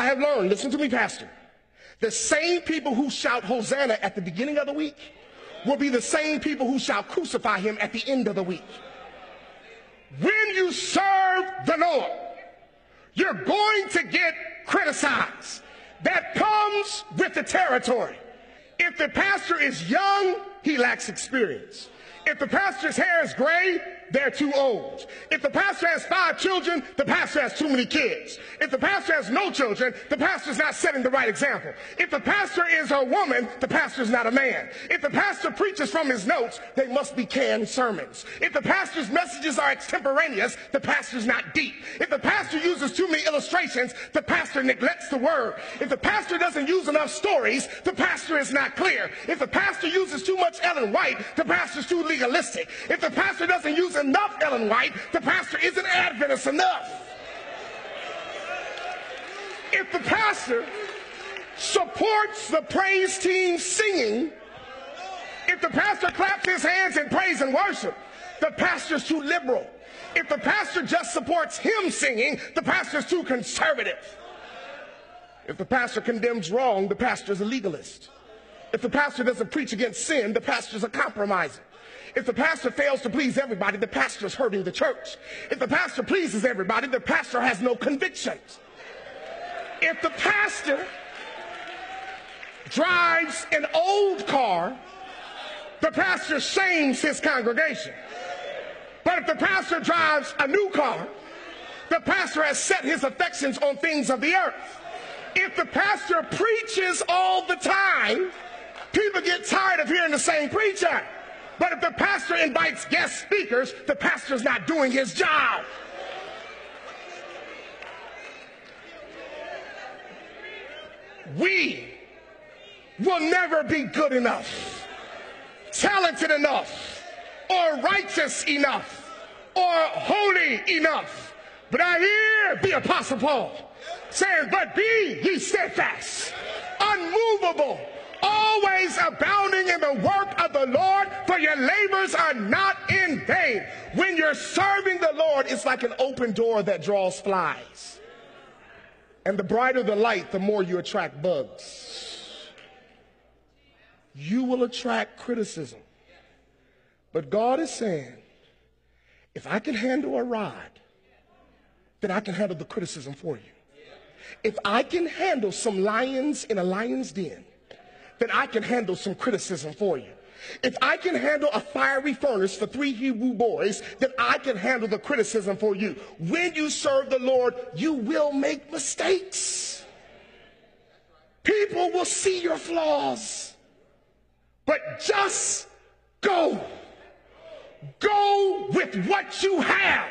I have learned, listen to me, Pastor. The same people who shout Hosanna at the beginning of the week will be the same people who shall crucify him at the end of the week. When you serve the Lord, you're going to get criticized. That comes with the territory. If the pastor is young, he lacks experience. If the pastor's hair is gray, they're too old. If the pastor has five children, the pastor has too many kids. If the pastor has no children, the pastor's not setting the right example. If the pastor is a woman, the pastor's not a man. If the pastor preaches from his notes, they must be canned sermons. If the pastor's messages are extemporaneous, the pastor's not deep. If the pastor uses too many illustrations, the pastor neglects the word. If the pastor doesn't use enough stories, the pastor is not clear. If the pastor uses too much Ellen White, the pastor's too legalistic. If the pastor doesn't use enough Ellen White, the pastor isn't Adventist enough. If the pastor supports the praise team singing, if the pastor claps his hands in praise and worship, the pastor's too liberal. If the pastor just supports hymn singing, the pastor's too conservative. If the pastor condemns wrong, the pastor's a legalist. If the pastor doesn't preach against sin, the pastor's a compromiser. If the pastor fails to please everybody, the pastor's hurting the church. If the pastor pleases everybody, the pastor has no convictions. If the pastor drives an old car, the pastor shames his congregation. But if the pastor drives a new car, the pastor has set his affections on things of the earth. If the pastor preaches all the time, people get tired of hearing the same preacher. But if the pastor invites guest speakers, the pastor's not doing his job. We will never be good enough, talented enough, or righteous enough, or holy enough. But I hear the Apostle Paul saying, But be ye steadfast, unmovable, always abounding in the work of the Lord, for your labors are not in vain. When you're serving the Lord, it's like an open door that draws flies. And the brighter the light, the more you attract bugs. You will attract criticism. But God is saying, if I can handle a rod, then I can handle the criticism for you. If I can handle some lions in a lion's den, then I can handle some criticism for you. If I can handle a fiery furnace for three Hebrew boys, then I can handle the criticism for you. When you serve the Lord, you will make mistakes. People will see your flaws. But just go. Go with what you have.